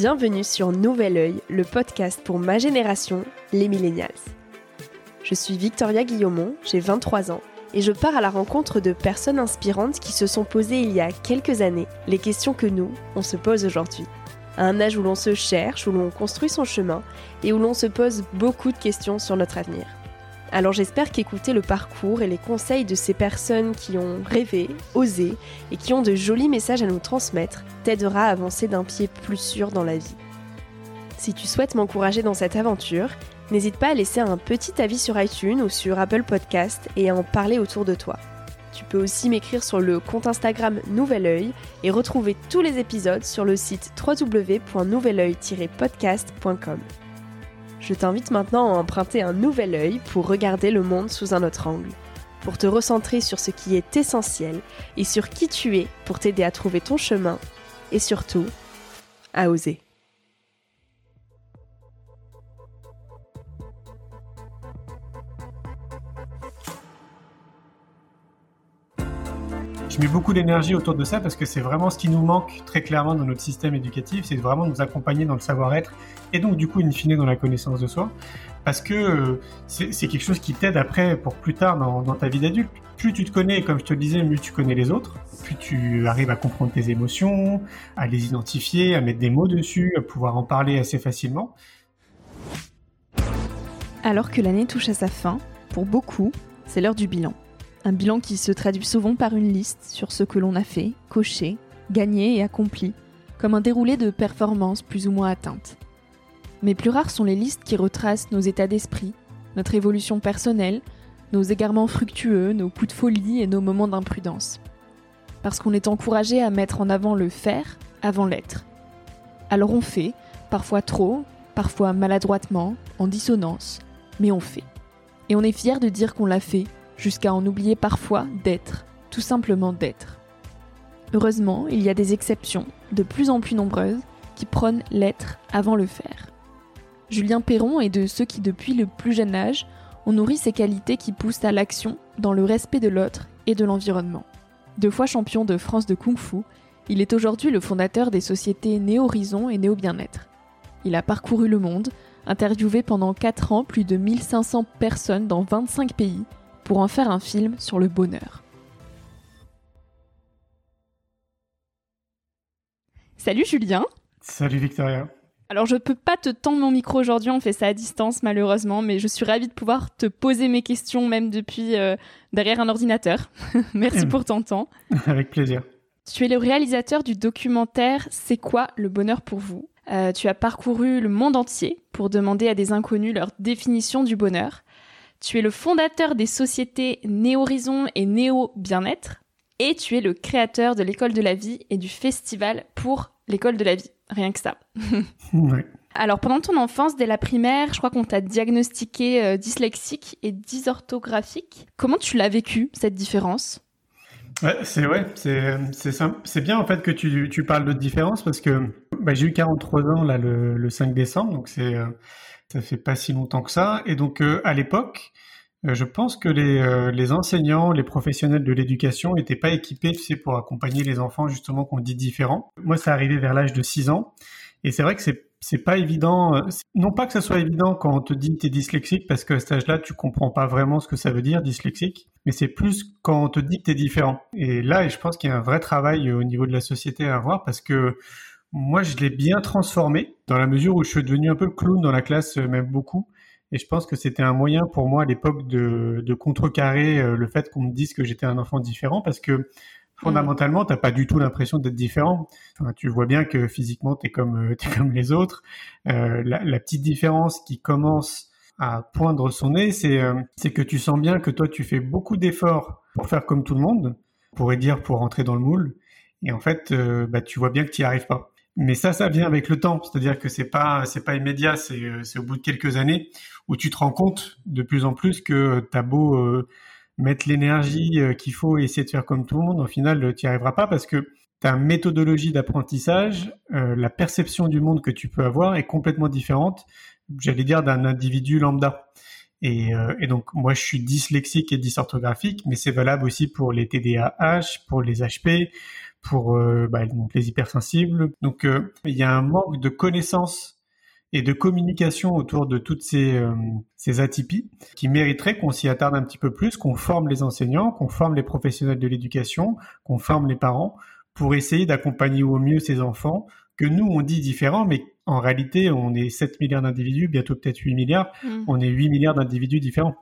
Bienvenue sur Nouvel Oeil, le podcast pour ma génération, les millennials. Je suis Victoria Guillaumont, j'ai 23 ans, et je pars à la rencontre de personnes inspirantes qui se sont posées il y a quelques années les questions que nous, on se pose aujourd'hui. À un âge où l'on se cherche, où l'on construit son chemin, et où l'on se pose beaucoup de questions sur notre avenir. Alors j'espère qu'écouter le parcours et les conseils de ces personnes qui ont rêvé, osé et qui ont de jolis messages à nous transmettre t'aidera à avancer d'un pied plus sûr dans la vie. Si tu souhaites m'encourager dans cette aventure, n'hésite pas à laisser un petit avis sur iTunes ou sur Apple Podcast et à en parler autour de toi. Tu peux aussi m'écrire sur le compte Instagram Nouvel Oeil et retrouver tous les épisodes sur le site www.nouveloeil-podcast.com. Je t'invite maintenant à emprunter un nouvel œil pour regarder le monde sous un autre angle, pour te recentrer sur ce qui est essentiel et sur qui tu es pour t'aider à trouver ton chemin et surtout à oser. Je mets beaucoup d'énergie autour de ça parce que c'est vraiment ce qui nous manque très clairement dans notre système éducatif, c'est vraiment nous accompagner dans le savoir-être et donc du coup in fine dans la connaissance de soi parce que euh, c'est quelque chose qui t'aide après pour plus tard dans, ta vie d'adulte. Plus tu te connais, comme je te le disais, mieux tu connais les autres, plus tu arrives à comprendre tes émotions, à les identifier, à mettre des mots dessus, à pouvoir en parler assez facilement. Alors que l'année touche à sa fin, pour beaucoup, c'est l'heure du bilan. Un bilan qui se traduit souvent par une liste sur ce que l'on a fait, coché, gagné et accompli, comme un déroulé de performances plus ou moins atteintes. Mais plus rares sont les listes qui retracent nos états d'esprit, notre évolution personnelle, nos égarements fructueux, nos coups de folie et nos moments d'imprudence. Parce qu'on est encouragé à mettre en avant le faire avant l'être. Alors on fait, parfois trop, parfois maladroitement, en dissonance, mais on fait. Et on est fier de dire qu'on l'a fait jusqu'à en oublier parfois d'être, tout simplement d'être. Heureusement, il y a des exceptions, de plus en plus nombreuses, qui prônent l'être avant le faire. Julien Perron est de ceux qui, depuis le plus jeune âge, ont nourri ces qualités qui poussent à l'action dans le respect de l'autre et de l'environnement. Deux fois champion de France de Kung Fu, il est aujourd'hui le fondateur des sociétés Néo-Horizon et Néo-Bien-être. Il a parcouru le monde, interviewé pendant 4 ans plus de 1500 personnes dans 25 pays pour en faire un film sur le bonheur. Salut Julien Salut Victoria alors je ne peux pas te tendre mon micro aujourd'hui, on fait ça à distance malheureusement, mais je suis ravie de pouvoir te poser mes questions même depuis euh, derrière un ordinateur. Merci pour ton temps. Avec plaisir. Tu es le réalisateur du documentaire C'est quoi le bonheur pour vous? Euh, Tu as parcouru le monde entier pour demander à des inconnus leur définition du bonheur. Tu es le fondateur des sociétés Néo-Horizon et Néo-Bien-être. Et tu es le créateur de l'école de la vie et du festival pour l'école de la vie. Rien que ça. Alors pendant ton enfance, dès la primaire, je crois qu'on t'a diagnostiqué euh, dyslexique et dysorthographique. Comment tu l'as vécu, cette différence? Ouais, c'est ouais, c'est c'est bien en fait que tu, tu parles de différence parce que bah, j'ai eu 43 ans là le, le 5 décembre, donc c'est euh, ça fait pas si longtemps que ça. Et donc euh, à l'époque, euh, je pense que les, euh, les enseignants, les professionnels de l'éducation n'étaient pas équipés, pour accompagner les enfants justement qu'on dit différents. Moi, ça arrivé vers l'âge de 6 ans, et c'est vrai que c'est c'est pas évident. Non pas que ça soit évident quand on te dit que tu es dyslexique, parce qu'à cet âge-là, tu comprends pas vraiment ce que ça veut dire dyslexique, mais c'est plus quand on te dit que tu es différent. Et là, je pense qu'il y a un vrai travail au niveau de la société à avoir, parce que moi, je l'ai bien transformé dans la mesure où je suis devenu un peu le clown dans la classe, euh, même beaucoup. Et je pense que c'était un moyen pour moi à l'époque de, de contrecarrer euh, le fait qu'on me dise que j'étais un enfant différent parce que fondamentalement, t'as pas du tout l'impression d'être différent. Enfin, tu vois bien que physiquement, t'es comme, euh, es comme les autres. La, petite différence qui commence à poindre son nez, c'est euh, que tu sens bien que toi, tu fais beaucoup d'efforts pour faire comme tout le monde, on pourrait dire pour rentrer dans le moule. Et en fait, bah, tu vois bien que tu n'y arrives pas. Mais ça, ça vient avec le temps. C'est-à-dire que c'est pas, pas immédiat. C'est, euh, c'est au bout de quelques années où tu te rends compte de plus en plus que t'as beau euh, mettre l'énergie euh, qu'il faut et essayer de faire comme tout le monde, au final, tu n'y arriveras pas parce que ta méthodologie d'apprentissage, la perception du monde que tu peux avoir est complètement différente, j'allais dire, d'un individu lambda. Et, et, donc, moi, je suis dyslexique et dysorthographique, mais c'est valable aussi pour les TDAH, pour les HP, pour bah, les hypersensibles. Donc il y a un manque de connaissances et de communication autour de toutes ces, euh, ces atypies qui mériteraient qu'on s'y attarde un petit peu plus, qu'on forme les enseignants, qu'on forme les professionnels de l'éducation, qu'on forme les parents pour essayer d'accompagner au mieux ces enfants que nous on dit différents, mais en réalité on est 7 milliards d'individus, bientôt peut-être 8 milliards, mmh. on est 8 milliards d'individus différents.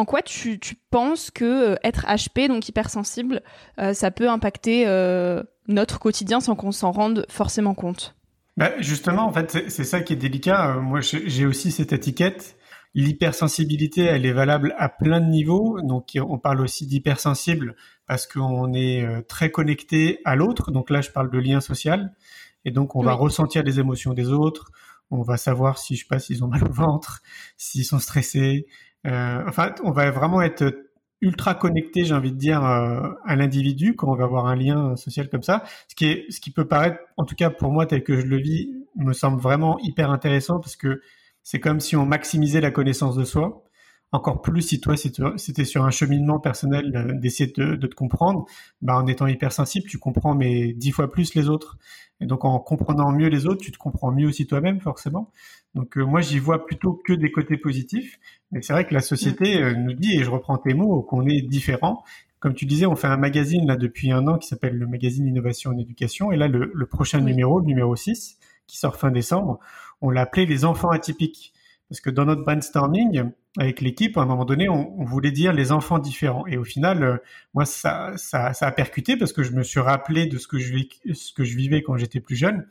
En quoi tu, tu penses que euh, être HP, donc hypersensible, euh, ça peut impacter notre quotidien sans qu'on s'en rende forcément compte? Bah, justement, en fait, c'est ça qui est délicat. Euh, moi, j'ai aussi cette étiquette. L'hypersensibilité, elle est valable à plein de niveaux. Donc, on parle aussi d'hypersensible parce qu'on est euh, très connecté à l'autre. Donc là, je parle de lien social. Et donc, on va ressentir les émotions des autres. On va savoir si, je sais pas, s'ils ont mal au ventre, s'ils sont stressés. Euh, enfin, on va vraiment être ultra connecté, j'ai envie de dire, euh, à l'individu quand on va avoir un lien social comme ça. Ce qui est, ce qui peut paraître, en tout cas pour moi tel que je le vis, me semble vraiment hyper intéressant parce que c'est comme si on maximisait la connaissance de soi encore plus si toi c'était sur un cheminement personnel euh, d'essayer de, de, te comprendre, bah en étant hypersensible, tu comprends mais dix fois plus les autres. Et donc en comprenant mieux les autres, tu te comprends mieux aussi toi-même forcément. Donc euh, moi j'y vois plutôt que des côtés positifs. Mais c'est vrai que la société euh, nous dit, et je reprends tes mots, qu'on est différent. Comme tu disais, on fait un magazine là depuis un an qui s'appelle le magazine Innovation en Éducation. Et là le, le prochain numéro, le numéro 6, qui sort fin décembre, on l'a appelé les enfants atypiques. Parce que dans notre brainstorming, avec l'équipe, à un moment donné, on, voulait dire les enfants différents. Et au final, euh, moi, ça, a percuté parce que je me suis rappelé de ce que je, vivais quand j'étais plus jeune.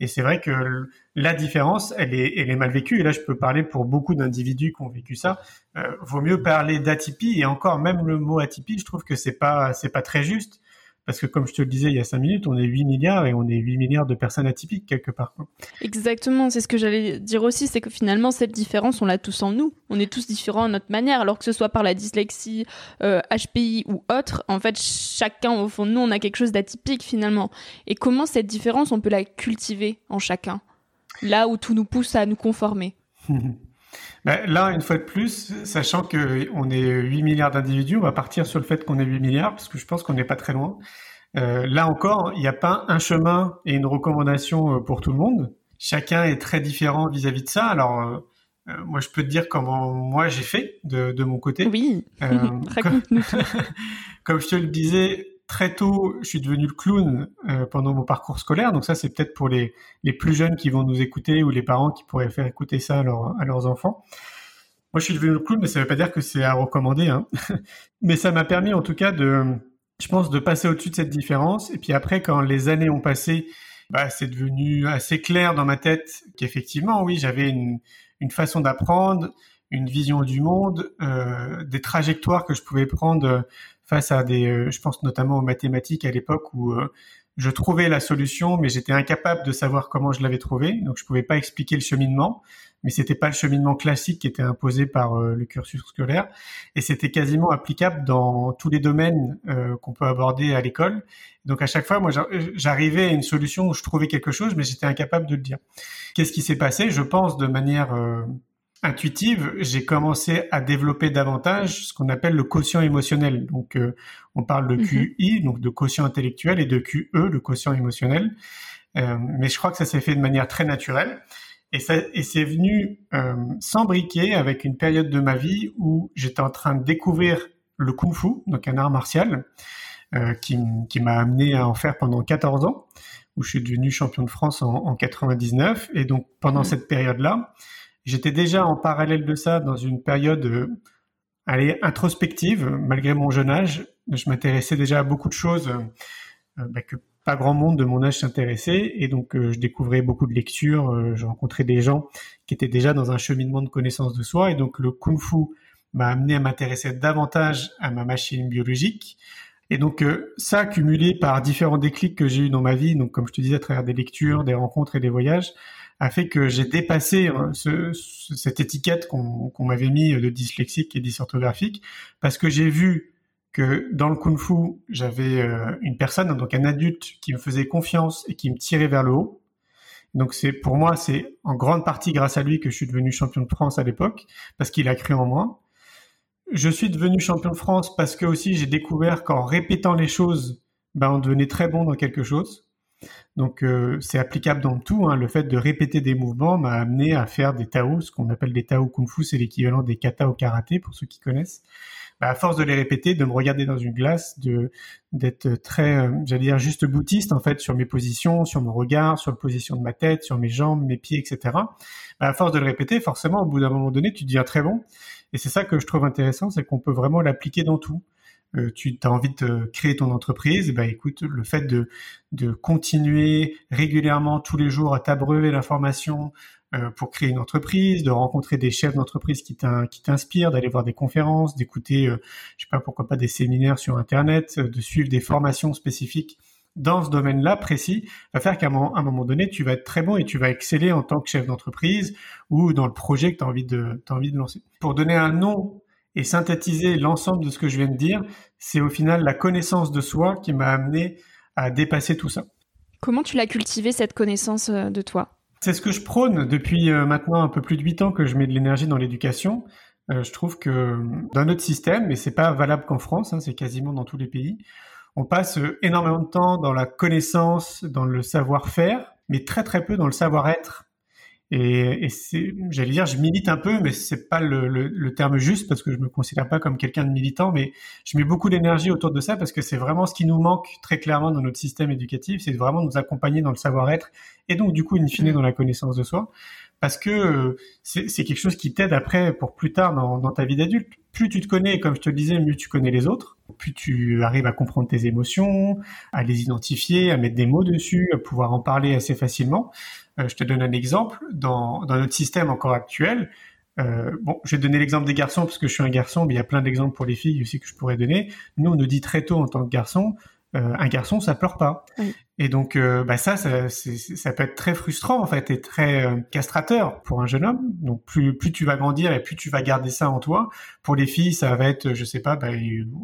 Et c'est vrai que la différence, elle est, elle est mal vécue. Et là, je peux parler pour beaucoup d'individus qui ont vécu ça. Euh, vaut mieux parler d'atypie. Et encore, même le mot atypie, je trouve que c'est pas, c'est pas très juste. Parce que comme je te le disais il y a cinq minutes, on est 8 milliards et on est 8 milliards de personnes atypiques quelque part. Exactement, c'est ce que j'allais dire aussi, c'est que finalement cette différence, on l'a tous en nous. On est tous différents à notre manière, alors que ce soit par la dyslexie, HPI euh, ou autre, en fait chacun au fond de nous, on a quelque chose d'atypique finalement. Et comment cette différence, on peut la cultiver en chacun? Là où tout nous pousse à nous conformer. Ben, là, une fois de plus, sachant qu'on est 8 milliards d'individus, on va partir sur le fait qu'on est 8 milliards, parce que je pense qu'on n'est pas très loin. Euh, là encore, il n'y a pas un chemin et une recommandation euh, pour tout le monde. Chacun est très différent vis-à-vis de ça. Alors, euh, euh, moi, je peux te dire comment moi j'ai fait de, de, mon côté. Oui, raconte-nous. comme je te le disais, très tôt, je suis devenu le clown euh, pendant mon parcours scolaire. Donc ça, c'est peut-être pour les, les plus jeunes qui vont nous écouter ou les parents qui pourraient faire écouter ça à, à leurs enfants. Moi, je suis devenu le clown, mais ça ne veut pas dire que c'est à recommander. Hein. mais ça m'a permis, en tout cas, de, je pense, de passer au-dessus de cette différence. Et puis après, quand les années ont passé, bah, c'est devenu assez clair dans ma tête qu'effectivement, oui, j'avais une, une façon d'apprendre, une vision du monde, euh, des trajectoires que je pouvais prendre face à des, euh, je pense notamment aux mathématiques à l'époque où euh, je trouvais la solution, mais j'étais incapable de savoir comment je l'avais trouvé, donc je pouvais pas expliquer le cheminement. Mais c'était pas le cheminement classique qui était imposé par euh, le cursus scolaire, et c'était quasiment applicable dans tous les domaines qu'on peut aborder à l'école. Donc à chaque fois, moi, j'arrivais à une solution où je trouvais quelque chose, mais j'étais incapable de le dire. Qu'est-ce qui s'est passé? Je pense de manière intuitive, j'ai commencé à développer davantage ce qu'on appelle le quotient émotionnel. Donc, euh, on parle de mhm. QI, donc de quotient intellectuel, et de QE, le quotient émotionnel. Euh, mais je crois que ça s'est fait de manière très naturelle. Et, ça, et c'est venu euh, s'embriquer avec une période de ma vie où j'étais en train de découvrir le kung fu, donc un art martial, euh, qui, qui m'a amené à en faire pendant 14 ans, où je suis devenu champion de France en, en 99. Et donc, pendant mhm. cette période-là, J'étais déjà en parallèle de ça dans une période euh, allez, introspective, malgré mon jeune âge. Je m'intéressais déjà à beaucoup de choses euh, bah, que pas grand monde de mon âge s'intéressait. Et donc, euh, je découvrais beaucoup de lectures. je rencontrais des gens qui étaient déjà dans un cheminement de connaissance de soi. Et donc, le kung fu m'a amené à m'intéresser davantage à ma machine biologique. Et donc ça, cumulé par différents déclics que j'ai eu dans ma vie, donc comme je te disais à travers des lectures, des rencontres et des voyages, a fait que j'ai dépassé hein, ce, cette étiquette qu'on m'avait mis de dyslexique et dysorthographique parce que j'ai vu que dans le kung fu, j'avais euh, une personne, donc un adulte qui me faisait confiance et qui me tirait vers le haut. Donc c'est pour moi, c'est en grande partie grâce à lui que je suis devenu champion de France à l'époque parce qu'il a cru en moi. Je suis devenu champion de France parce que aussi j'ai découvert qu'en répétant les choses, ben, on devenait très bon dans quelque chose. Donc euh, c'est applicable dans tout. Hein. Le fait de répéter des mouvements m'a amené à faire des Tao, ce qu'on appelle des Tao Kung Fu, c'est l'équivalent des kata au karaté pour ceux qui connaissent. Bah, à force de les répéter, de me regarder dans une glace, de d'être très, euh, j'allais dire juste boutiste en fait sur mes positions, sur mon regard, sur la position de ma tête, sur mes jambes, mes pieds, etc. Bah, à force de le répéter, forcément, au bout d'un moment donné, tu deviens très bon. Et c'est ça que je trouve intéressant, c'est qu'on peut vraiment l'appliquer dans tout. Euh, tu as envie de créer ton entreprise, bah écoute, le fait de, de continuer régulièrement tous les jours à t'abreuver d'informations euh, pour créer une entreprise, de rencontrer des chefs d'entreprise qui t'inspirent, d'aller voir des conférences, d'écouter, euh, je sais pas pourquoi pas des séminaires sur Internet, de suivre des formations spécifiques dans ce domaine-là précis, va faire qu'à un, moment, donné, tu vas être très bon et tu vas exceller en tant que chef d'entreprise ou dans le projet que tu envie de, as envie de lancer. Pour donner un nom et synthétiser l'ensemble de ce que je viens de dire, c'est au final la connaissance de soi qui m'a amené à dépasser tout ça. Comment tu l'as cultivé cette connaissance euh, de toi? C'est ce que je prône depuis euh, maintenant un peu plus de huit ans que je mets de l'énergie dans l'éducation. Euh, je trouve que dans notre système, et c'est pas valable qu'en France, hein, c'est quasiment dans tous les pays, on passe énormément de temps dans la connaissance, dans le savoir-faire, mais très très peu dans le savoir-être. Et, et j'allais dire, je milite un peu, mais c'est pas le, le, le, terme juste parce que je me considère pas comme quelqu'un de militant, mais je mets beaucoup d'énergie autour de ça parce que c'est vraiment ce qui nous manque très clairement dans notre système éducatif, c'est vraiment nous accompagner dans le savoir-être et donc du coup, in fine, dans la connaissance de soi, parce que euh, c'est, c'est quelque chose qui t'aide après pour plus tard dans, dans ta vie d'adulte. Plus tu te connais, comme je te le disais, mieux tu connais les autres, plus tu arrives à comprendre tes émotions, à les identifier, à mettre des mots dessus, à pouvoir en parler assez facilement. Euh, je te donne un exemple. Dans, dans notre système encore actuel, euh, bon, je vais donner l'exemple des garçons parce que je suis un garçon, mais il y a plein d'exemples pour les filles aussi que je pourrais donner. Nous, on nous dit très tôt en tant que garçon, euh, un garçon, ça pleure pas. Et donc, euh, bah ça, ça, ça, peut être très frustrant en fait et très euh, castrateur pour un jeune homme. Donc, plus plus tu vas grandir et plus tu vas garder ça en toi. Pour les filles, ça va être, je sais pas, bah,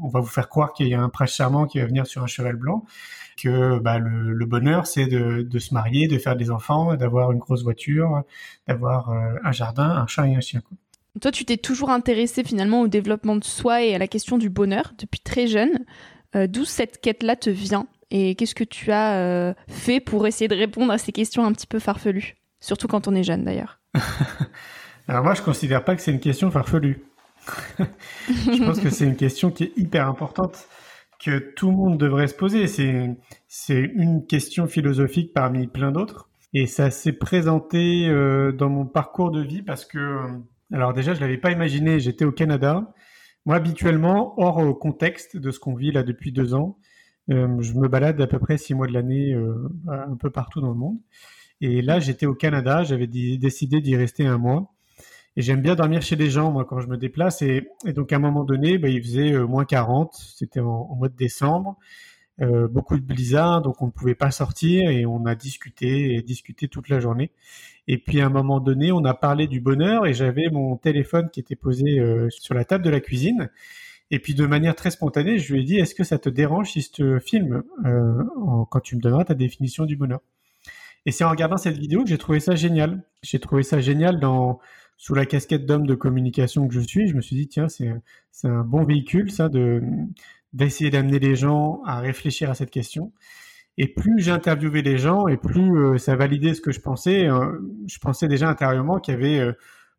on va vous faire croire qu'il y a un prince charmant qui va venir sur un cheval blanc que bah, le, bonheur, c'est de, se marier, de faire des enfants, d'avoir une grosse voiture, d'avoir un jardin, un chat et un chien. Toi, tu t'es toujours intéressé finalement au développement de soi et à la question du bonheur depuis très jeune. Euh, d'où cette quête-là te vient et qu'est-ce que tu as euh, fait pour essayer de répondre à ces questions un petit peu farfelues? Surtout quand on est jeune d'ailleurs. Alors moi, je considère pas que c'est une question farfelue. je pense que c'est une question qui est hyper importante que tout le monde devrait se poser. C'est, une question philosophique parmi plein d'autres. Et ça s'est présenté euh, dans mon parcours de vie parce que, alors déjà, je l'avais pas imaginé. J'étais au Canada. Moi, habituellement, hors euh, contexte de ce qu'on vit là depuis deux ans, je me balade à peu près six mois de l'année un peu partout dans le monde. Et là, j'étais au Canada. J'avais décidé d'y rester un mois. Et j'aime bien dormir chez des gens, moi, quand je me déplace. Et, donc, à un moment donné, bah, il faisait euh, moins 40. C'était en, mois de décembre. Euh, beaucoup de blizzard, donc on ne pouvait pas sortir et on a discuté et discuté toute la journée. Et puis à un moment donné, on a parlé du bonheur et j'avais mon téléphone qui était posé euh, sur la table de la cuisine. Et puis de manière très spontanée, je lui ai dit Est-ce que ça te dérange si je te filme euh, quand tu me donneras ta définition du bonheur? Et c'est en regardant cette vidéo que j'ai trouvé ça génial. J'ai trouvé ça génial dans sous la casquette d'homme de communication que je suis, je me suis dit, tiens, c'est, c'est un bon véhicule, ça, de, d'essayer d'amener les gens à réfléchir à cette question. Et plus j'ai interviewé les gens, et plus euh, ça validait ce que je pensais. Euh, je pensais déjà intérieurement qu'il y avait euh,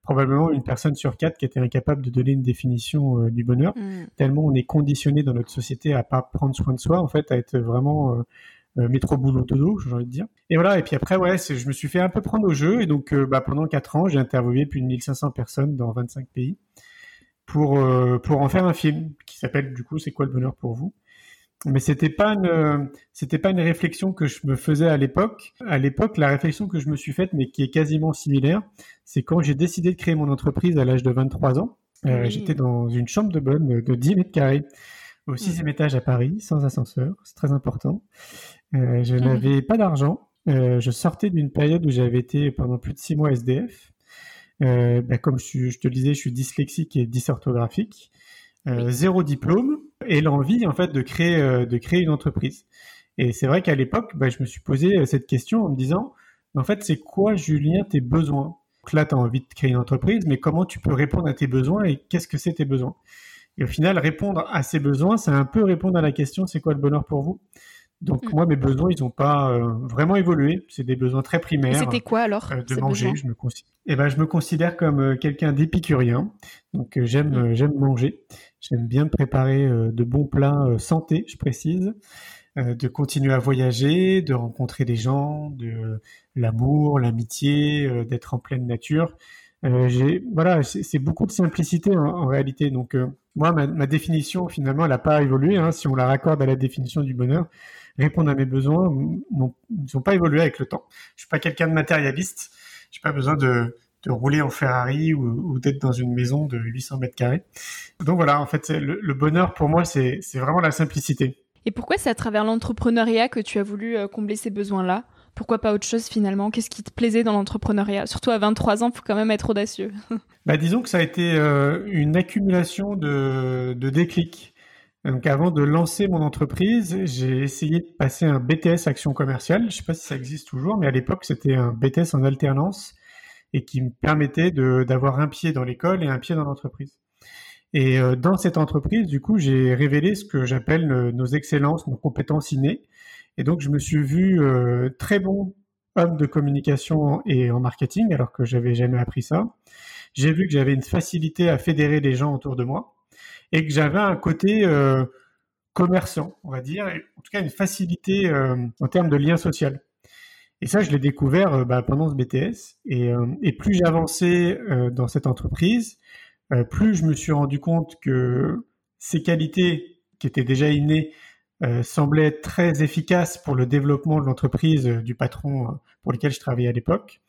probablement une personne sur quatre qui était incapable de donner une définition du bonheur, mm. tellement on est conditionné dans notre société à pas prendre soin de soi, en fait, à être vraiment métro boulot dodo, j'ai envie de dire. Et voilà, et puis après, ouais, je me suis fait un peu prendre au jeu, et donc bah, pendant 4 ans, j'ai interviewé plus de 1500 personnes dans 25 pays pour, pour en faire un film s'appelle du coup C'est quoi le bonheur pour vous? Mais c'était pas une c'était pas une réflexion que je me faisais à l'époque. À l'époque, la réflexion que je me suis faite, mais qui est quasiment similaire, c'est quand j'ai décidé de créer mon entreprise à l'âge de 23 ans. J'étais dans une chambre de bonne de 10 mètres carrés au sixième mmh. étage à Paris, sans ascenseur. C'est très important. Euh, je mmh. n'avais pas d'argent. Euh, je sortais d'une période où j'avais été pendant plus de six mois SDF. Euh, bah, comme je, je, te le disais, je suis dyslexique et dysorthographique. Zéro diplôme et l'envie en fait de créer de créer une entreprise. Et c'est vrai qu'à l'époque, bah, je me suis posé cette question en me disant, en fait, c'est quoi, Julien, tes besoins? Donc là, tu as envie de créer une entreprise, mais comment tu peux répondre à tes besoins et qu'est-ce que c'est tes besoins? Et au final, répondre à ces besoins, c'est un peu répondre à la question, c'est quoi le bonheur pour vous? Donc Mm. moi, mes besoins, ils n'ont pas euh, vraiment évolué. C'est des besoins très primaires. c'était quoi alors euh, de manger. Je me, consi- eh ben, je me considère comme euh, quelqu'un d'épicurien. Donc euh, j'aime Mm. euh, j'aime manger. J'aime bien préparer euh, de bons plats euh, santé, je précise. Euh, de continuer à voyager, de rencontrer des gens, de l'amour, l'amitié, d'être en pleine nature. Voilà, c'est beaucoup de simplicité en, en réalité. Donc moi, ma, définition finalement, elle n'a pas évolué. hein, si on la raccorde à la définition du bonheur, répondre à mes besoins n'ont pas évolué avec le temps. Je suis pas quelqu'un de matérialiste. J'ai pas besoin de, de rouler en Ferrari ou, ou d'être dans une maison de 800 mètres carrés. Donc voilà, en fait, le, le bonheur pour moi, c'est vraiment la simplicité. Et pourquoi c'est à travers l'entrepreneuriat que tu as voulu euh, combler ces besoins-là? Pourquoi pas autre chose finalement? Qu'est-ce qui te plaisait dans l'entrepreneuriat? Surtout à 23 ans, faut quand même être audacieux. Bah, disons que ça a été euh, une accumulation de, de déclics. Donc avant de lancer mon entreprise, j'ai essayé de passer un BTS action commerciale. Je sais pas si ça existe toujours, mais à l'époque c'était un BTS en alternance et qui me permettait d'avoir un pied dans l'école et un pied dans l'entreprise. Et euh, dans cette entreprise, du coup, j'ai révélé ce que j'appelle euh, nos excellences, nos compétences innées. Et donc, je me suis vu euh, très bon homme de communication et en marketing, alors que j'avais jamais appris ça. J'ai vu que j'avais une facilité à fédérer les gens autour de moi et que j'avais un côté commerçant, on va dire, en tout cas une facilité en termes de lien social. Et ça, je l'ai découvert euh, bah, pendant ce BTS. Et, euh, et plus j'avançais euh, dans cette entreprise, plus je me suis rendu compte que ces qualités qui étaient déjà innées semblaient très efficaces pour le développement de l'entreprise du patron pour lequel je travaillais à l'époque.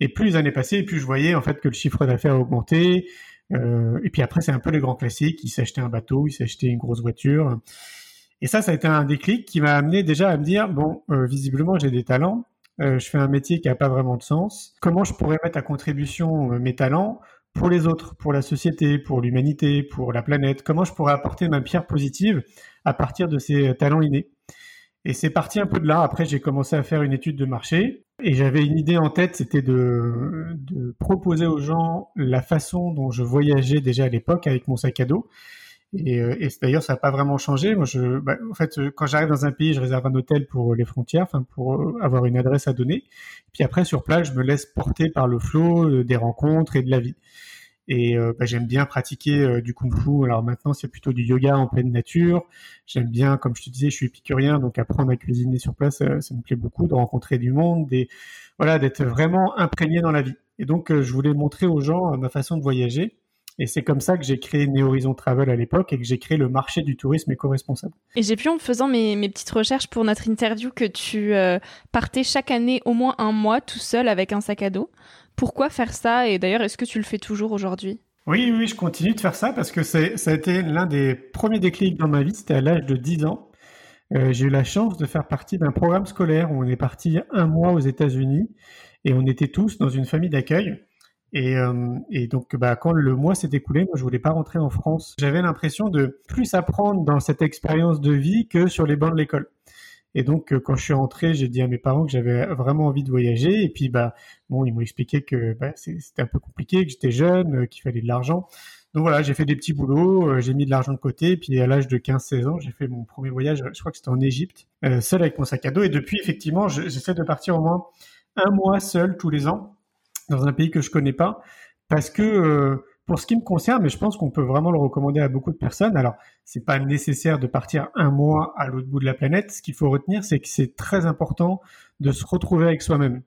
Et plus les années passaient, plus je voyais en fait que le chiffre d'affaires augmentait. Euh, et puis après, c'est un peu les grands classiques. Il s'achetait un bateau, il s'achetait une grosse voiture. Et ça, ça a été un déclic qui m'a amené déjà à me dire bon, euh, visiblement, j'ai des talents. Euh, je fais un métier qui n'a pas vraiment de sens. Comment je pourrais mettre à contribution euh, mes talents pour les autres, pour la société, pour l'humanité, pour la planète? Comment je pourrais apporter ma pierre positive à partir de ces talents innés? Et c'est parti un peu de là. Après, j'ai commencé à faire une étude de marché et j'avais une idée en tête, c'était de proposer aux gens la façon dont je voyageais déjà à l'époque avec mon sac à dos. Et, euh, et d'ailleurs, ça n'a pas vraiment changé. Moi, je, bah, en fait, euh, quand j'arrive dans un pays, je réserve un hôtel pour les frontières, enfin pour euh, avoir une adresse à donner. Puis après, sur place, je me laisse porter par le flot euh, des rencontres et de la vie. Et euh, bah, j'aime bien pratiquer euh, du kung-fu. Alors maintenant, c'est plutôt du yoga en pleine nature. J'aime bien, comme je te disais, je suis épicurien, donc apprendre à cuisiner sur place, euh, ça me plaît beaucoup, de rencontrer du monde, des, voilà, d'être vraiment imprégné dans la vie. Et donc, euh, je voulais montrer aux gens euh, ma façon de voyager. Et c'est comme ça que j'ai créé Neo Horizon Travel à l'époque et que j'ai créé le marché du tourisme éco-responsable. Et j'ai vu en faisant mes, mes petites recherches pour notre interview que tu euh, partais chaque année au moins un mois tout seul avec un sac à dos. Pourquoi faire ça? Et d'ailleurs, est-ce que tu le fais toujours aujourd'hui? Oui, oui, je continue de faire ça parce que ça a été l'un des premiers déclics dans ma vie. C'était à l'âge de 10 ans. Euh, j'ai eu la chance de faire partie d'un programme scolaire où on est parti un mois aux États-Unis et on était tous dans une famille d'accueil. Et, euh, et donc, bah, quand le mois s'est écoulé, moi, je voulais pas rentrer en France. J'avais l'impression de plus apprendre dans cette expérience de vie que sur les bancs de l'école. Et donc, euh, quand je suis rentré, j'ai dit à mes parents que j'avais vraiment envie de voyager. Et puis, bah, bon, ils m'ont expliqué que bah, c'était un peu compliqué, que j'étais jeune, euh, qu'il fallait de l'argent. Donc voilà, j'ai fait des petits boulots, euh, j'ai mis de l'argent de côté. Puis à l'âge de 15-16 ans, j'ai fait mon premier voyage, je crois que c'était en Égypte, seul avec mon sac à dos. Et depuis, effectivement, je- j'essaie de partir au moins un mois seul tous les ans dans un pays que je connais pas, parce que euh, pour ce qui me concerne, mais je pense qu'on peut vraiment le recommander à beaucoup de personnes. Alors, c'est pas nécessaire de partir un mois à l'autre bout de la planète. Ce qu'il faut retenir, c'est que c'est très important de se retrouver avec soi-même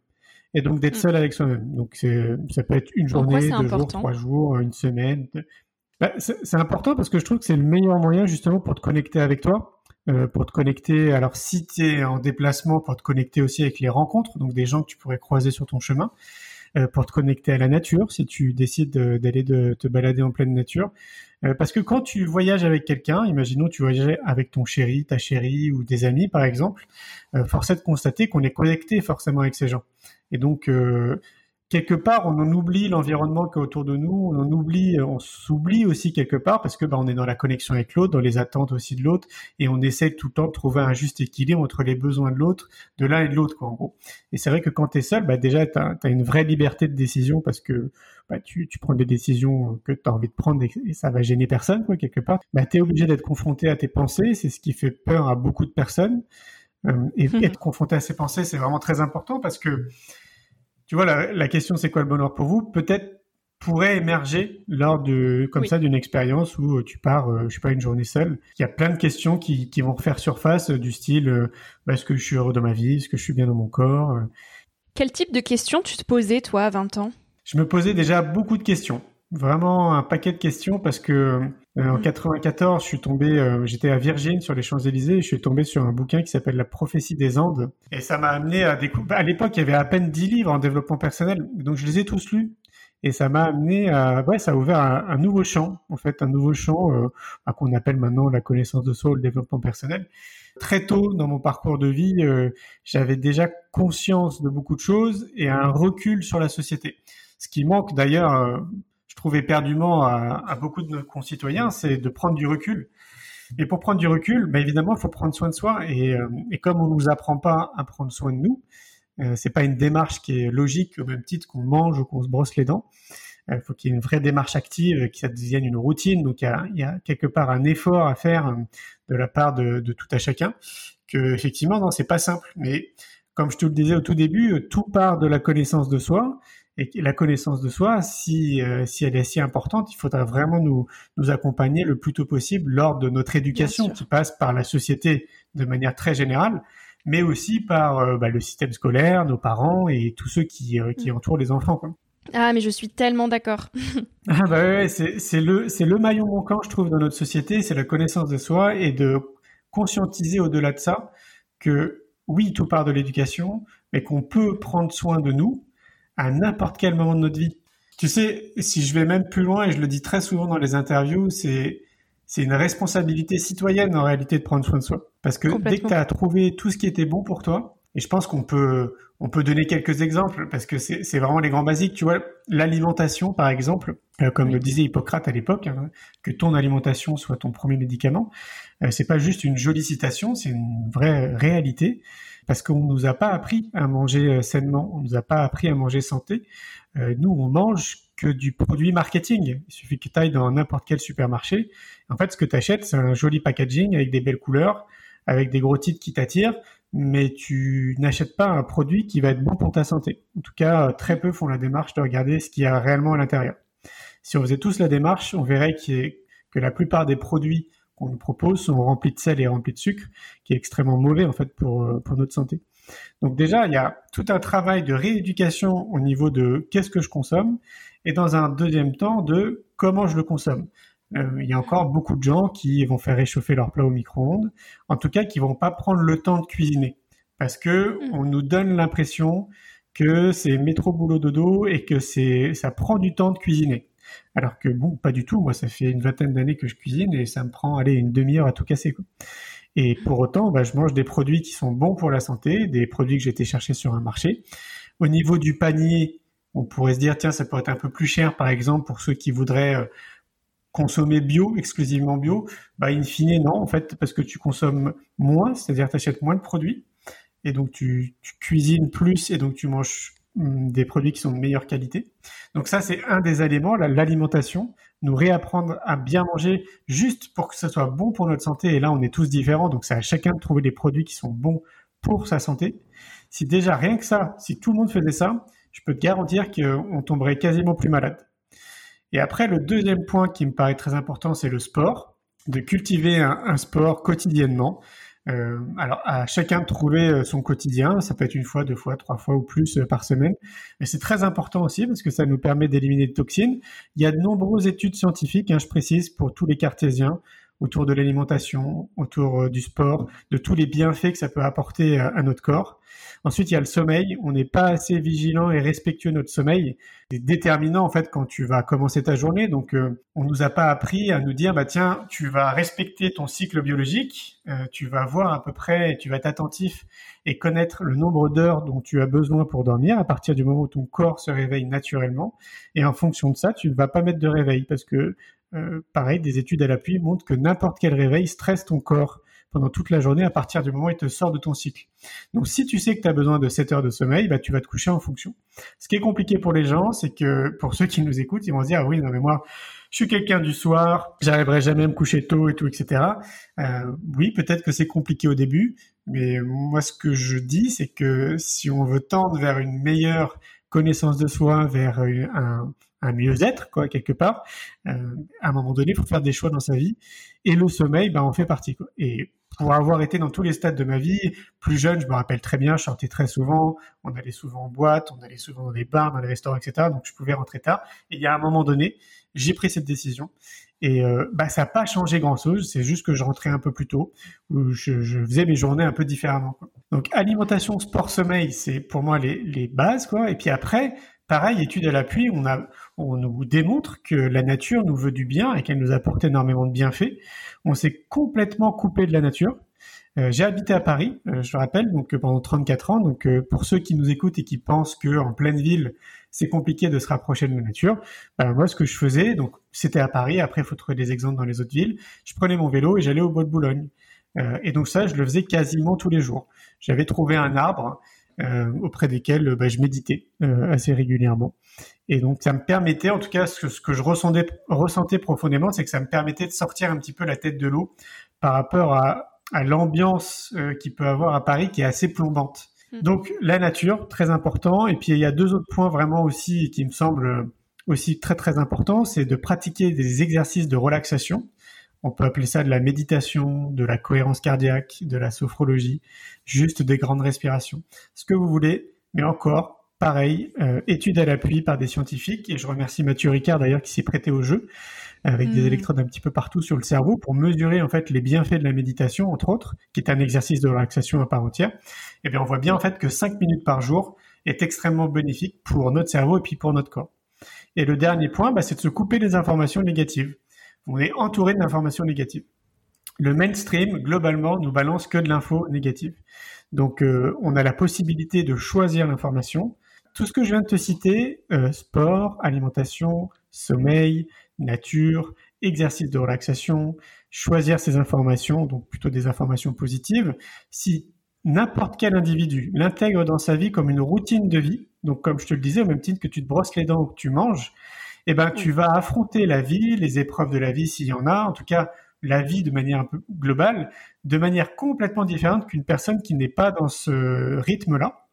et donc d'être Mm. seul avec soi-même. Donc, ça peut être une journée, deux jours, trois jours, une semaine. Bah, c'est, important parce que je trouve que c'est le meilleur moyen justement pour te connecter avec toi. euh, pour te connecter, alors si tu es en déplacement, pour te connecter aussi avec les rencontres, donc des gens que tu pourrais croiser sur ton chemin, pour te connecter à la nature, si tu décides de- d'aller te balader en pleine nature. Euh, parce que quand tu voyages avec quelqu'un, imaginons tu voyages avec ton chéri, ta chérie ou des amis par exemple, euh, force est de constater qu'on est connecté forcément avec ces gens. Et donc, euh, quelque part, on en oublie l'environnement qui est autour de nous, on en oublie, on s'oublie aussi quelque part parce que bah, on est dans la connexion avec l'autre, dans les attentes aussi de l'autre, et on essaie tout le temps de trouver un juste équilibre entre les besoins de l'autre, de l'un et de l'autre, quoi, en gros. Et c'est vrai que quand tu es seul, bah, déjà, tu as, une vraie liberté de décision parce que bah, tu, tu prends des décisions que tu as envie de prendre et, et ça va gêner personne, quoi, quelque part. Bah, tu es obligé d'être confronté à tes pensées, c'est ce qui fait peur à beaucoup de personnes. et être confronté à ses pensées, c'est vraiment très important parce que, tu vois, la, la question c'est quoi le bonheur pour vous? Peut-être pourrait émerger lors de comme ça d'une expérience où tu pars, euh, je sais pas, une journée seule. Il y a plein de questions qui, qui vont refaire surface du style euh, bah, est-ce que je suis heureux dans ma vie, est-ce que je suis bien dans mon corps? Quel type de questions tu te posais toi à 20 ans? Je me posais déjà beaucoup de questions vraiment un paquet de questions parce que euh, en 94, mm. je suis tombé, euh, j'étais à Virgin sur les Champs-Élysées et je suis tombé sur un bouquin qui s'appelle La prophétie des Andes. Et ça m'a amené à découvrir. À l'époque, il y avait à peine 10 livres en développement personnel, donc je les ai tous lus. Et ça m'a amené à, ouais, ça a ouvert un, nouveau champ, en fait, un nouveau champ euh, qu'on appelle maintenant la connaissance de soi ou le développement personnel. Très tôt dans mon parcours de vie, euh, j'avais déjà conscience de beaucoup de choses et un recul sur la société. Ce qui manque d'ailleurs je trouve éperdument à, beaucoup de nos concitoyens, c'est de prendre du recul. Et pour prendre du recul, bah évidemment, il faut prendre soin de soi. Et, euh, et comme on nous apprend pas à prendre soin de nous, euh, c'est pas une démarche qui est logique au même titre qu'on mange ou qu'on se brosse les dents. Il faut qu'il y ait une vraie démarche active, que ça devienne une routine. Donc il y a, il y a quelque part un effort à faire euh, de la part de, de tout à chacun. Que effectivement, non, c'est pas simple. Mais comme je te le disais au tout début, tout part de la connaissance de soi et la connaissance de soi, si, euh, si elle est si importante, il faudra vraiment nous, nous accompagner le plus tôt possible lors de notre éducation qui passe par la société de manière très générale, mais aussi par euh, bah, le système scolaire, nos parents et tous ceux qui, euh, qui mm. entourent les enfants. Quoi. Ah, mais je suis tellement d'accord. ah bah ouais, c'est le, le maillon manquant, je trouve, dans notre société, c'est la connaissance de soi et de conscientiser au-delà de ça que oui, tout part de l'éducation, mais qu'on peut prendre soin de nous à n'importe quel moment de notre vie. Tu sais, si je vais même plus loin, et je le dis très souvent dans les interviews, c'est c'est une responsabilité citoyenne en réalité de prendre soin de soi. Parce que dès que tu as trouvé tout ce qui était bon pour toi, et je pense qu'on peut on peut donner quelques exemples parce que c'est vraiment les grands basiques. Tu vois, l'alimentation par exemple, euh, comme le disait Hippocrate à l'époque, hein, que ton alimentation soit ton premier médicament, euh, c'est pas juste une jolie citation, c'est une vraie réalité parce qu'on nous a pas appris à manger euh, sainement, on nous a pas appris à manger santé. Euh, nous, on mange que du produit marketing. Il suffit que tu ailles dans n'importe quel supermarché. En fait, ce que tu achètes, c'est un joli packaging avec des belles couleurs, avec des gros titres qui t'attirent, mais tu n'achètes pas un produit qui va être bon pour ta santé. En tout cas, très peu font la démarche de regarder ce qu'il y a réellement à l'intérieur. Si on faisait tous la démarche, on verrait que la plupart des produits qu'on nous propose sont remplis de sel et remplis de sucre, qui est extrêmement mauvais en fait pour, euh, pour notre santé. Donc déjà, il y a tout un travail de rééducation au niveau de qu'est-ce que je consomme, et dans un deuxième temps de comment je le consomme. Euh, il y a encore beaucoup de gens qui vont faire réchauffer leur plat au micro-ondes, en tout cas qui vont pas prendre le temps de cuisiner, parce que mmh. on nous donne l'impression que c'est métro boulot dodo et que c'est ça prend du temps de cuisiner. Alors que bon, pas du tout. Moi, ça fait une vingtaine d'années que je cuisine et ça me prend, allez, une demi-heure à tout casser. Et pour autant, bah, je mange des produits qui sont bons pour la santé, des produits que j'ai été sur un marché. Au niveau du panier, on pourrait se dire, tiens, ça pourrait être un peu plus cher, par exemple, pour ceux qui voudraient euh, consommer bio, exclusivement bio. Bah, in fine, non, en fait, parce que tu consommes moins, c'est-à-dire tu achètes moins de produits. Et donc, tu, cuisines plus et donc tu manges des produits qui sont de meilleure qualité. Donc ça, c'est un des éléments, l'alimentation, nous réapprendre à bien manger juste pour que ce soit bon pour notre santé. Et là, on est tous différents, donc c'est à chacun de trouver des produits qui sont bons pour sa santé. Si déjà rien que ça, si tout le monde faisait ça, je peux te garantir qu'on tomberait quasiment plus malade. Et après, le deuxième point qui me paraît très important, c'est le sport, de cultiver un sport quotidiennement. Euh, alors, à chacun de trouver euh, son quotidien. Ça peut être une fois, deux fois, trois fois ou plus euh, par semaine. Mais c'est très important aussi parce que ça nous permet d'éliminer des toxines. Il y a de nombreuses études scientifiques, hein, je précise, pour tous les cartésiens autour de l'alimentation, autour du sport, de tous les bienfaits que ça peut apporter à notre corps. Ensuite, il y a le sommeil. On n'est pas assez vigilant et respectueux de notre sommeil. C'est déterminant en fait quand tu vas commencer ta journée. Donc, euh, on nous a pas appris à nous dire bah tiens, tu vas respecter ton cycle biologique. Euh, tu vas voir à peu près, tu vas être attentif et connaître le nombre d'heures dont tu as besoin pour dormir à partir du moment où ton corps se réveille naturellement. Et en fonction de ça, tu ne vas pas mettre de réveil parce que euh, pareil, des études à l'appui montrent que n'importe quel réveil stresse ton corps pendant toute la journée à partir du moment où il te sort de ton cycle. Donc si tu sais que tu as besoin de 7 heures de sommeil, bah, tu vas te coucher en fonction. Ce qui est compliqué pour les gens, c'est que pour ceux qui nous écoutent, ils vont se dire ah oui, non mais moi je suis quelqu'un du soir, j'arriverai jamais à me coucher tôt et tout, etc. Euh, oui, peut-être que c'est compliqué au début, mais moi, ce que je dis, c'est que si on veut tendre vers une meilleure connaissance de soi, vers un, un mieux-être, quoi, quelque part, euh, à un moment donné, faut faire des choix dans sa vie. Et le sommeil, ben, en fait partie. Quoi. Et pour avoir été dans tous les stades de ma vie, plus jeune, je me rappelle très bien, je sortais très souvent, on allait souvent en boîte, on allait souvent dans les bars, dans les restaurants, etc. Donc je pouvais rentrer tard. Et il y a un moment donné, j'ai pris cette décision. Et euh, bah, ça n'a pas changé grand-chose, c'est juste que je rentrais un peu plus tôt, ou je, faisais mes journées un peu différemment. Donc alimentation, sport, sommeil, c'est pour moi les, les bases. quoi. Et puis après, pareil, étude à l'appui, on, on nous démontre que la nature nous veut du bien et qu'elle nous apporte énormément de bienfaits. On s'est complètement coupé de la nature. Euh, j'ai habité à Paris, euh, je rappelle, donc euh, pendant 34 ans. Donc pour ceux qui nous écoutent et qui pensent que en pleine ville c'est compliqué de se rapprocher de la nature, ben, moi ce que je faisais, donc c'était à Paris. Après, il faut trouver des exemples dans les autres villes. Je prenais mon vélo et j'allais au bois de Boulogne. et donc ça, je le faisais quasiment tous les jours. J'avais trouvé un arbre euh, auprès desquels bah, je méditais euh, assez régulièrement. Et donc ça me permettait, en tout cas ce que, ce que je ressentais, ressentais profondément, c'est que ça me permettait de sortir un petit peu la tête de l'eau par rapport à, à l'ambiance euh, qu'il peut avoir à Paris qui est assez plombante. Mmh. Donc la nature, très important. Et puis il y a deux autres points vraiment aussi qui me semblent aussi très très importants, c'est de pratiquer des exercices de relaxation. On peut appeler ça de la méditation, de la cohérence cardiaque, de la sophrologie, juste des grandes respirations. Ce que vous voulez, mais encore, pareil, euh, étude à l'appui par des scientifiques. Et je remercie Mathieu Ricard d'ailleurs qui s'est prêté au jeu avec des mmh. électrodes un petit peu partout sur le cerveau pour mesurer en fait les bienfaits de la méditation, entre autres, qui est un exercice de relaxation à part entière. Et eh bien on voit bien en fait que 5 minutes par jour est extrêmement bénéfique pour notre cerveau et puis pour notre corps. Et le dernier point, bah, c'est de se couper des informations négatives on est entouré d'informations négatives. Le mainstream, globalement, nous balance que de l'info négative. Donc, euh, on a la possibilité de choisir l'information. Tout ce que je viens de te citer, euh, sport, alimentation, sommeil, nature, exercice de relaxation, choisir ces informations, donc plutôt des informations positives. Si n'importe quel individu l'intègre dans sa vie comme une routine de vie, donc comme je te le disais, au même titre que tu te brosses les dents ou que tu manges, eh ben, tu vas affronter la vie, les épreuves de la vie s'il y en a, en tout cas la vie de manière un peu globale, de manière complètement différente qu'une personne qui n'est pas dans ce rythme-là.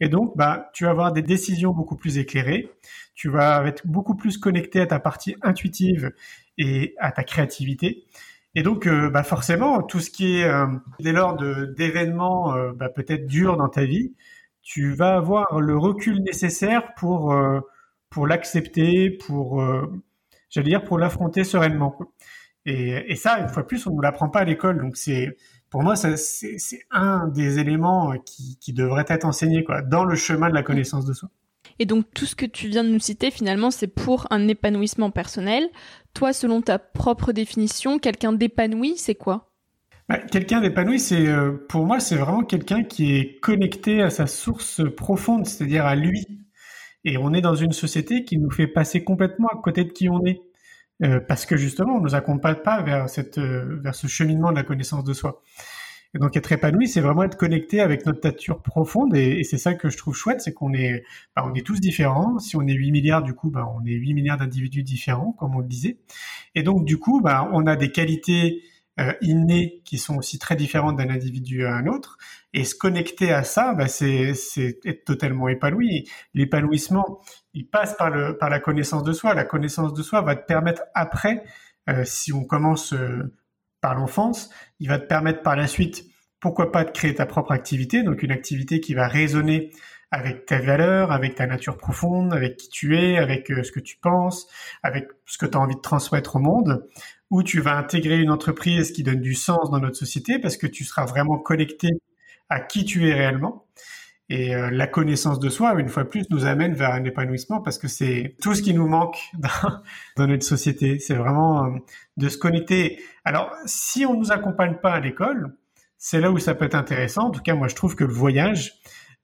Et donc, bah, tu vas avoir des décisions beaucoup plus éclairées, tu vas être beaucoup plus connecté à ta partie intuitive et à ta créativité. Et donc, euh, bah forcément, tout ce qui est euh, dès lors d'événements euh, bah, peut-être durs dans ta vie, tu vas avoir le recul nécessaire pour euh, pour l'accepter, pour, euh, j'allais dire, pour l'affronter sereinement. Et, et, ça, une fois plus, on ne l'apprend pas à l'école. Donc c'est, pour moi, c'est un des éléments qui, qui devrait être enseigné quoi, dans le chemin de la connaissance de soi. Et donc tout ce que tu viens de nous citer, finalement, c'est pour un épanouissement personnel. Toi, selon ta propre définition, quelqu'un d'épanoui, c'est quoi? Bah, Quelqu'un d'épanoui, c'est euh, pour moi, c'est vraiment quelqu'un qui est connecté à sa source profonde, c'est-à-dire à lui, et on est dans une société qui nous fait passer complètement à côté de qui on est. Euh, parce que justement, on ne nous accompagne pas vers, cette, euh, vers ce cheminement de la connaissance de soi. Et donc être épanoui, c'est vraiment être connecté avec notre nature profonde, et, c'est ça que je trouve chouette, c'est qu'on est, bah, on est tous différents. Si on est 8 milliards, du coup, bah, on est 8 milliards d'individus différents, comme on le disait. Et donc du coup, bah, on a des qualités euh, innés qui sont aussi très différentes d'un individu à un autre. Et se connecter à ça, bah, c'est, être totalement épanoui. L'épanouissement, il passe par, le, par la connaissance de soi. La connaissance de soi va te permettre après, euh, si on commence euh, par l'enfance, il va te permettre par la suite, pourquoi pas, de créer ta propre activité, donc une activité qui va résonner avec ta valeur, avec ta nature profonde, avec qui tu es, avec ce que tu penses, avec ce que tu as envie de transmettre au monde où tu vas intégrer une entreprise qui donne du sens dans notre société parce que tu seras vraiment connecté à qui tu es réellement. Et euh, la connaissance de soi, une fois plus, nous amène vers un épanouissement parce que c'est tout ce qui nous manque dans, dans notre société. C'est vraiment euh, de se connecter. Alors, si on nous accompagne pas à l'école, c'est là où ça peut être intéressant. En tout cas, moi, je trouve que le voyage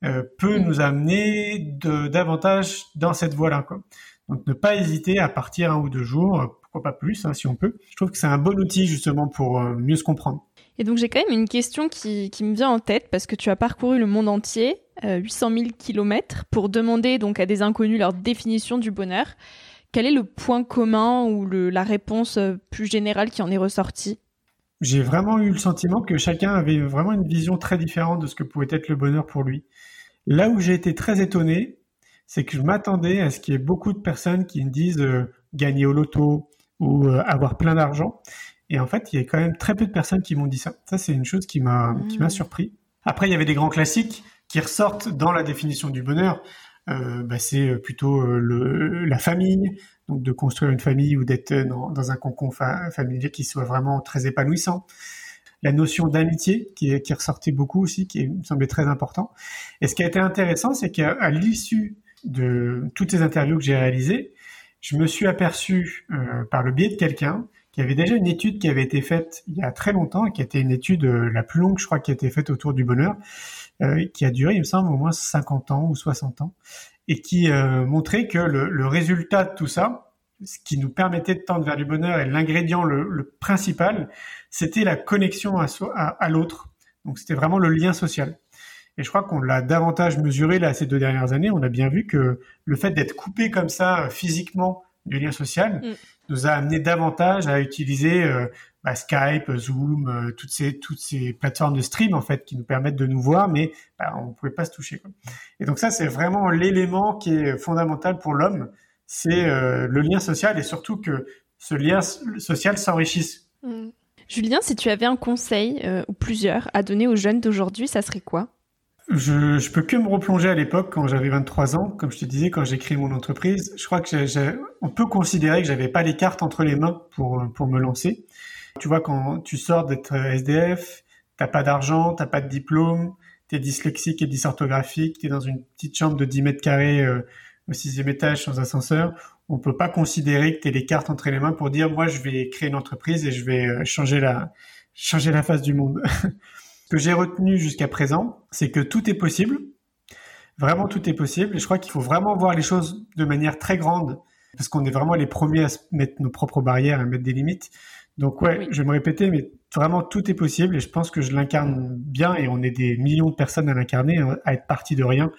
euh, peut nous amener de, davantage dans cette voie-là. Donc, ne pas hésiter à partir un ou deux jours pourquoi pas plus, hein, si on peut. Je trouve que c'est un bon outil justement pour euh, mieux se comprendre. Et donc j'ai quand même une question qui, qui, me vient en tête parce que tu as parcouru le monde entier, 800 000 kilomètres, pour demander donc à des inconnus leur définition du bonheur. Quel est le point commun ou la réponse euh, plus générale qui en est ressortie? J'ai vraiment eu le sentiment que chacun avait vraiment une vision très différente de ce que pouvait être le bonheur pour lui. Là où j'ai été très étonné, c'est que je m'attendais à ce qu'il y ait beaucoup de personnes qui me disent euh, gagner au loto ou euh, avoir plein d'argent. Et en fait, il y a quand même très peu de personnes qui m'ont dit ça. Ça, c'est une chose qui m'a qui m'a mmh. surpris. Après, il y avait des grands classiques qui ressortent dans la définition du bonheur. Euh, bah, c'est plutôt le, la famille, donc de construire une famille ou d'être dans, dans, un cocon familier qui soit vraiment très épanouissant. La notion d'amitié qui, qui ressortait beaucoup aussi, qui me semblait très important. Et ce qui a été intéressant, c'est qu'à l'issue de toutes ces interviews que j'ai réalisées, je me suis aperçu euh, par le biais de quelqu'un qui avait déjà une étude qui avait été faite il y a très longtemps, qui était une étude euh, la plus longue, je crois, qui a été faite autour du bonheur, euh, qui a duré, il me semble, au moins 50 ans ou 60 ans, et qui montrait que le, résultat de tout ça, ce qui nous permettait de tendre vers du bonheur et l'ingrédient le, principal, c'était la connexion à, à l'autre. Donc c'était vraiment le lien social. Et je crois qu'on l'a davantage mesuré là ces deux dernières années. On a bien vu que le fait d'être coupé comme ça euh, physiquement du lien social mm. nous a amené davantage à utiliser euh, bah, Skype, Zoom, euh, toutes ces toutes ces plateformes de stream en fait qui nous permettent de nous voir, mais bah, on ne pouvait pas se toucher. Quoi. Et donc ça c'est vraiment l'élément qui est fondamental pour l'homme, c'est le lien social et surtout que ce lien social s'enrichisse. Mm. Julien, si tu avais un conseil ou plusieurs à donner aux jeunes d'aujourd'hui, ça serait quoi? Je, je peux que me replonger à l'époque quand j'avais 23 ans, comme je te disais, quand j'ai créé mon entreprise. Je crois que on peut considérer que j'avais pas les cartes entre les mains pour pour me lancer. Tu vois, quand tu sors d'être SDF, t'as pas d'argent, t'as pas de diplôme, t'es dyslexique et dysorthographique, t'es dans une petite chambre de 10 mètres carrés euh, au sixième étage sans ascenseur. On peut pas considérer que t'aies les cartes entre les mains pour dire moi je vais créer une entreprise et je vais euh, changer la changer la face du monde. que j'ai retenu jusqu'à présent, c'est que tout est possible. Vraiment, tout est possible. Et je crois qu'il faut vraiment voir les choses de manière très grande, parce qu'on est vraiment les premiers à se mettre nos propres barrières, à mettre des limites. Donc ouais, je vais me répéter, mais vraiment tout est possible. Et je pense que je l'incarne bien, et on est des millions de personnes à l'incarner, hein, à être parti de rien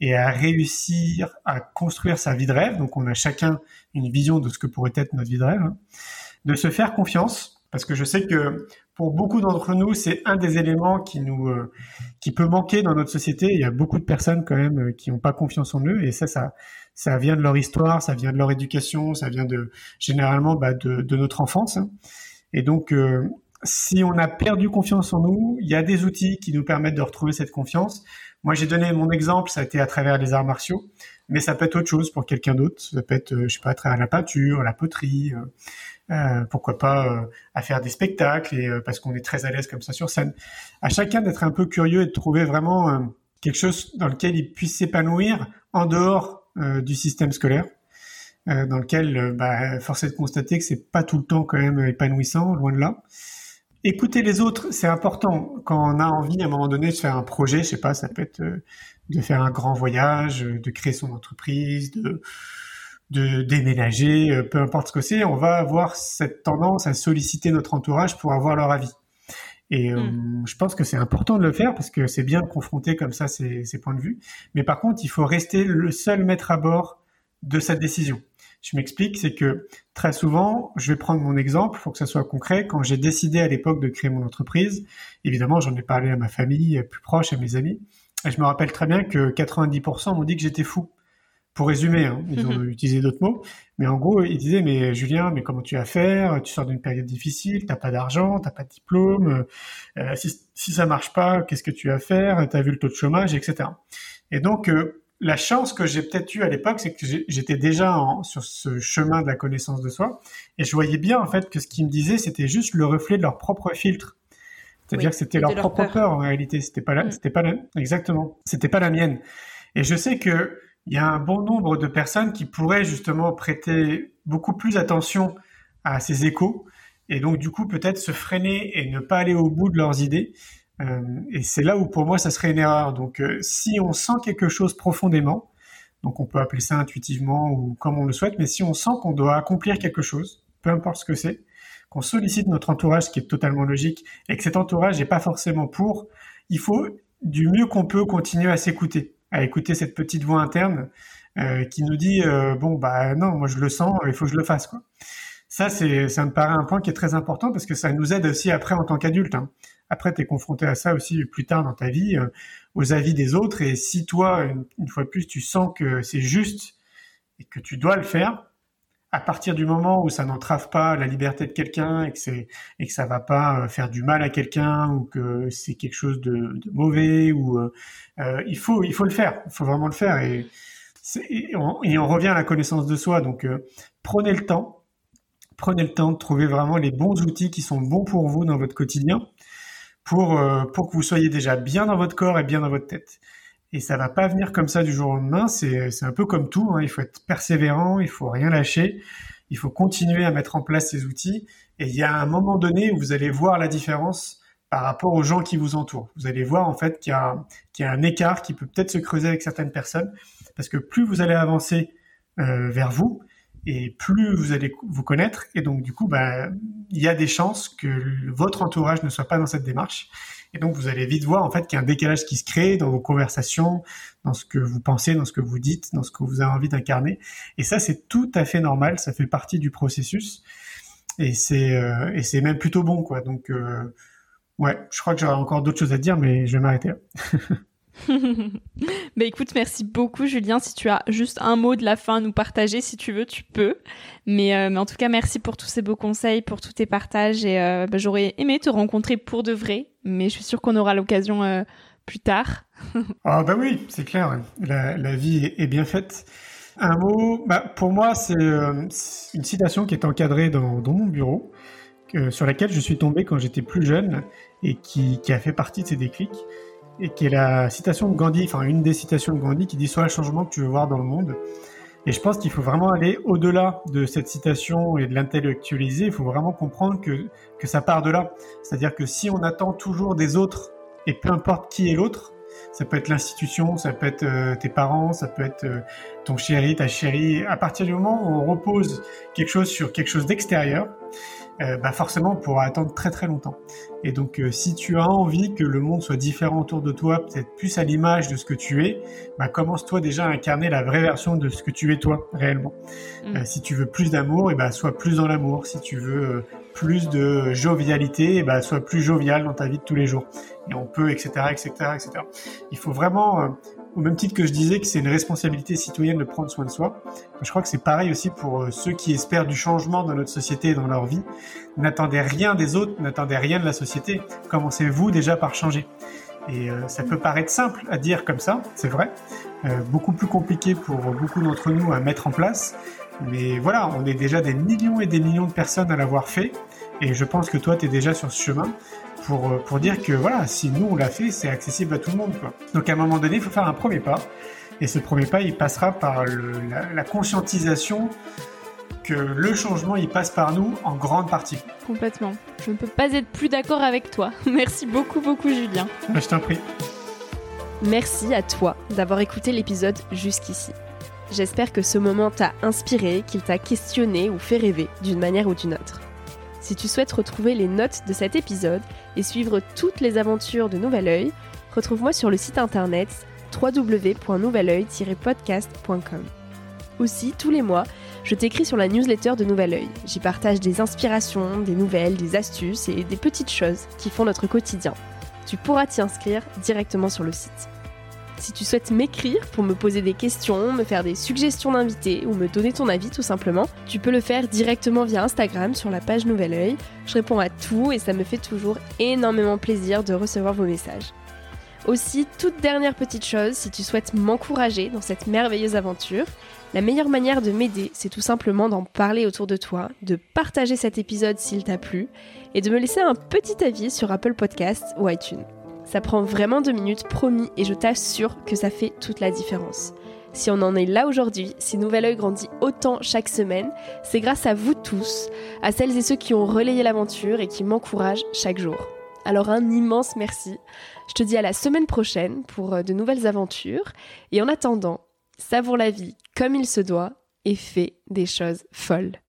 et à réussir à construire sa vie de rêve. Donc on a chacun une vision de ce que pourrait être notre vie de rêve. Hein. De se faire confiance, parce que je sais que pour beaucoup d'entre nous, c'est un des éléments qui nous euh, qui peut manquer dans notre société. Il y a beaucoup de personnes quand même euh, qui n'ont pas confiance en eux, et ça, ça, ça vient de leur histoire, ça vient de leur éducation, ça vient de généralement bah, de, de, notre enfance. Et donc, euh, si on a perdu confiance en nous, il y a des outils qui nous permettent de retrouver cette confiance. Moi, j'ai donné mon exemple, ça a été à travers les arts martiaux, mais ça peut être autre chose pour quelqu'un d'autre. Ça peut être, je sais pas, à travers la peinture, la poterie. Euh, pourquoi pas euh, à faire des spectacles et euh, parce qu'on est très à l'aise comme ça sur scène. À chacun d'être un peu curieux et de trouver vraiment quelque chose dans lequel il puisse s'épanouir en dehors du système scolaire, dans lequel bah, force est de constater que c'est pas tout le temps quand même épanouissant, loin de là. Écouter les autres, c'est important quand on a envie à un moment donné de faire un projet, je sais pas, ça peut être de faire un grand voyage, de créer son entreprise, de de déménager, euh, peu importe ce que c'est, on va avoir cette tendance à solliciter notre entourage pour avoir leur avis. Et euh, hmm. je pense que c'est important de le faire parce que c'est bien de confronter comme ça ces, points de vue. Mais par contre, il faut rester le seul maître à bord de cette décision. Je m'explique, c'est que très souvent, je vais prendre mon exemple, pour que ça soit concret. Quand j'ai décidé à l'époque de créer mon entreprise, évidemment, j'en ai parlé à ma famille plus proche, à mes amis, et je me rappelle très bien que 90% m'ont dit que j'étais fou pour résumer, hein, ils ont utilisé d'autres mots, mais en gros, ils disaient mais Julien, mais comment tu vas faire? Tu sors d'une période difficile, t'as pas d'argent, t'as pas de diplôme, euh, si, si ça marche pas, qu'est-ce que tu vas faire? T'as vu le taux de chômage, etc. Et donc euh, la chance que j'ai peut-être eue à l'époque, c'est que j'étais déjà sur ce chemin de la connaissance de soi, et je voyais bien en fait que ce qu'ils me disaient, c'était juste le reflet de leur propre filtre. C'est-à-dire que c'était leur, propre peur. en réalité, c'était pas la, mm. c'était pas la, exactement, c'était pas la mienne. Et je sais que il y a un bon nombre de personnes qui pourraient justement prêter beaucoup plus attention à ces échos et donc du coup peut-être se freiner et ne pas aller au bout de leurs idées. Euh, et c'est là où pour moi ça serait une erreur. Donc euh, si on sent quelque chose profondément, donc on peut appeler ça intuitivement ou comme on le souhaite, mais si on sent qu'on doit accomplir quelque chose, peu importe ce que c'est, qu'on sollicite notre entourage, ce qui est totalement logique, et que cet entourage n'est pas forcément pour, il faut du mieux qu'on peut continuer à s'écouter à écouter cette petite voix interne qui nous dit bon bah non, moi je le sens, il faut que je le fasse quoi. Ça, c'est, ça me paraît un point qui est très important parce que ça nous aide aussi après en tant qu'adulte. Hein. Après, tu es confronté à ça aussi plus tard dans ta vie, aux avis des autres. Et si toi, une, fois de plus, tu sens que c'est juste et que tu dois le faire, à partir du moment où ça n'entrave pas la liberté de quelqu'un et que c'est et que ça va pas euh, faire du mal à quelqu'un ou que c'est quelque chose de, mauvais ou euh, euh, il faut le faire. Il faut vraiment le faire et, on, revient à la connaissance de soi. Donc prenez le temps. Prenez le temps de trouver vraiment les bons outils qui sont bons pour vous dans votre quotidien pour que vous soyez déjà bien dans votre corps et bien dans votre tête et ça va pas venir comme ça du jour au lendemain. C'est, c'est un peu comme tout. Hein. Il faut être persévérant, il faut rien lâcher, il faut continuer à mettre en place ces outils. Et il y a un moment donné où vous allez voir la différence par rapport aux gens qui vous entourent. Vous allez voir en fait qu'il y a, qu'il y a un écart qui peut peut-être se creuser avec certaines personnes, parce que plus vous allez avancer euh, vers vous, et plus vous allez vous connaître, et donc du coup, bah, il y a des chances que votre entourage ne soit pas dans cette démarche. Et donc, vous allez vite voir en fait qu'il y a un décalage qui se crée dans vos conversations, dans ce que vous pensez, dans ce que vous dites, dans ce que vous avez envie d'incarner. Et ça, c'est tout à fait normal. Ça fait partie du processus. Et c'est euh, et c'est même plutôt bon, quoi. Donc, euh, ouais, je crois que j'aurais encore d'autres choses à dire, mais je vais m'arrêter là. bah écoute, merci beaucoup Julien. Si tu as juste un mot de la fin à nous partager, si tu veux, tu peux. Mais, euh, mais en tout cas, merci pour tous ces beaux conseils, pour tous tes partages. Et euh, bah, j'aurais aimé te rencontrer pour de vrai, mais je suis sûre qu'on aura l'occasion euh, plus tard. ah bah oui, c'est clair. La, vie est bien faite. Un mot, bah, pour moi, c'est une citation qui est encadrée dans, dans mon bureau, sur laquelle je suis tombé quand j'étais plus jeune et qui, qui a fait partie de ces déclics et qui est la citation de Gandhi, enfin une des citations de Gandhi qui dit soit le changement que tu veux voir dans le monde. Et je pense qu'il faut vraiment aller au-delà de cette citation et de l'intellectualiser. Il faut vraiment comprendre que, que ça part de là. C'est-à-dire que si on attend toujours des autres, et peu importe qui est l'autre, ça peut être l'institution, ça peut être euh, tes parents, ça peut être euh, ton chéri, ta chérie. À partir du moment où on repose quelque chose sur quelque chose d'extérieur, euh, bah forcément on pourra attendre très très longtemps. Et donc euh, si tu as envie que le monde soit différent autour de toi, peut-être plus à l'image de ce que tu es, bah commence-toi déjà à incarner la vraie version de ce que tu es toi réellement. Mm. Euh, si tu veux plus d'amour, et bah sois plus dans l'amour. Si tu veux plus de jovialité, et bah sois plus jovial dans ta vie de tous les jours. Et on peut, etc., etc., etc. Il faut vraiment au même titre que je disais que c'est une responsabilité citoyenne de prendre soin de soi, je crois que c'est pareil aussi pour euh, ceux qui espèrent du changement dans notre société et dans leur vie. N'attendez rien des autres, n'attendez rien de la société. Commencez-vous déjà par changer. Et euh, ça peut paraître simple à dire comme ça, c'est vrai. Euh, beaucoup plus compliqué pour beaucoup d'entre nous à mettre en place. Mais voilà, on est déjà des millions et des millions de personnes à l'avoir fait. Et je pense que toi, tu es déjà sur ce chemin pour, euh, pour dire que voilà, si nous on l'a fait, c'est accessible à tout le monde. Quoi. Donc à un moment donné, il faut faire un premier pas. Et ce premier pas, il passera par la, conscientisation que le changement, il passe par nous en grande partie. Complètement. Je ne peux pas être plus d'accord avec toi. Merci beaucoup, beaucoup, Julien. Bah, je t'en prie. Merci à toi d'avoir écouté l'épisode jusqu'ici. J'espère que ce moment t'a inspiré, qu'il t'a questionné ou fait rêver d'une manière ou d'une autre. Si tu souhaites retrouver les notes de cet épisode et suivre toutes les aventures de Nouvel Oeil, retrouve-moi sur le site internet www.nouveloeil-podcast.com. Aussi, tous les mois, je t'écris sur la newsletter de Nouvel Oeil. J'y partage des inspirations, des nouvelles, des astuces et des petites choses qui font notre quotidien. Tu pourras t'y inscrire directement sur le site. Si tu souhaites m'écrire pour me poser des questions, me faire des suggestions d'invités ou me donner ton avis tout simplement, tu peux le faire directement via Instagram sur la page Nouvel Oeil. Je réponds à tout et ça me fait toujours énormément plaisir de recevoir vos messages. Aussi, toute dernière petite chose, si tu souhaites m'encourager dans cette merveilleuse aventure, la meilleure manière de m'aider, c'est tout simplement d'en parler autour de toi, de partager cet épisode s'il t'a plu, et de me laisser un petit avis sur Apple Podcasts ou iTunes. Ça prend vraiment deux minutes, promis, et je t'assure que ça fait toute la différence. Si on en est là aujourd'hui, si Nouvel Oeil grandit autant chaque semaine, c'est grâce à vous tous, à celles et ceux qui ont relayé l'aventure et qui m'encouragent chaque jour. Alors un immense merci. Je te dis à la semaine prochaine pour euh, de nouvelles aventures. Et en attendant, savoure la vie comme il se doit et fais des choses folles.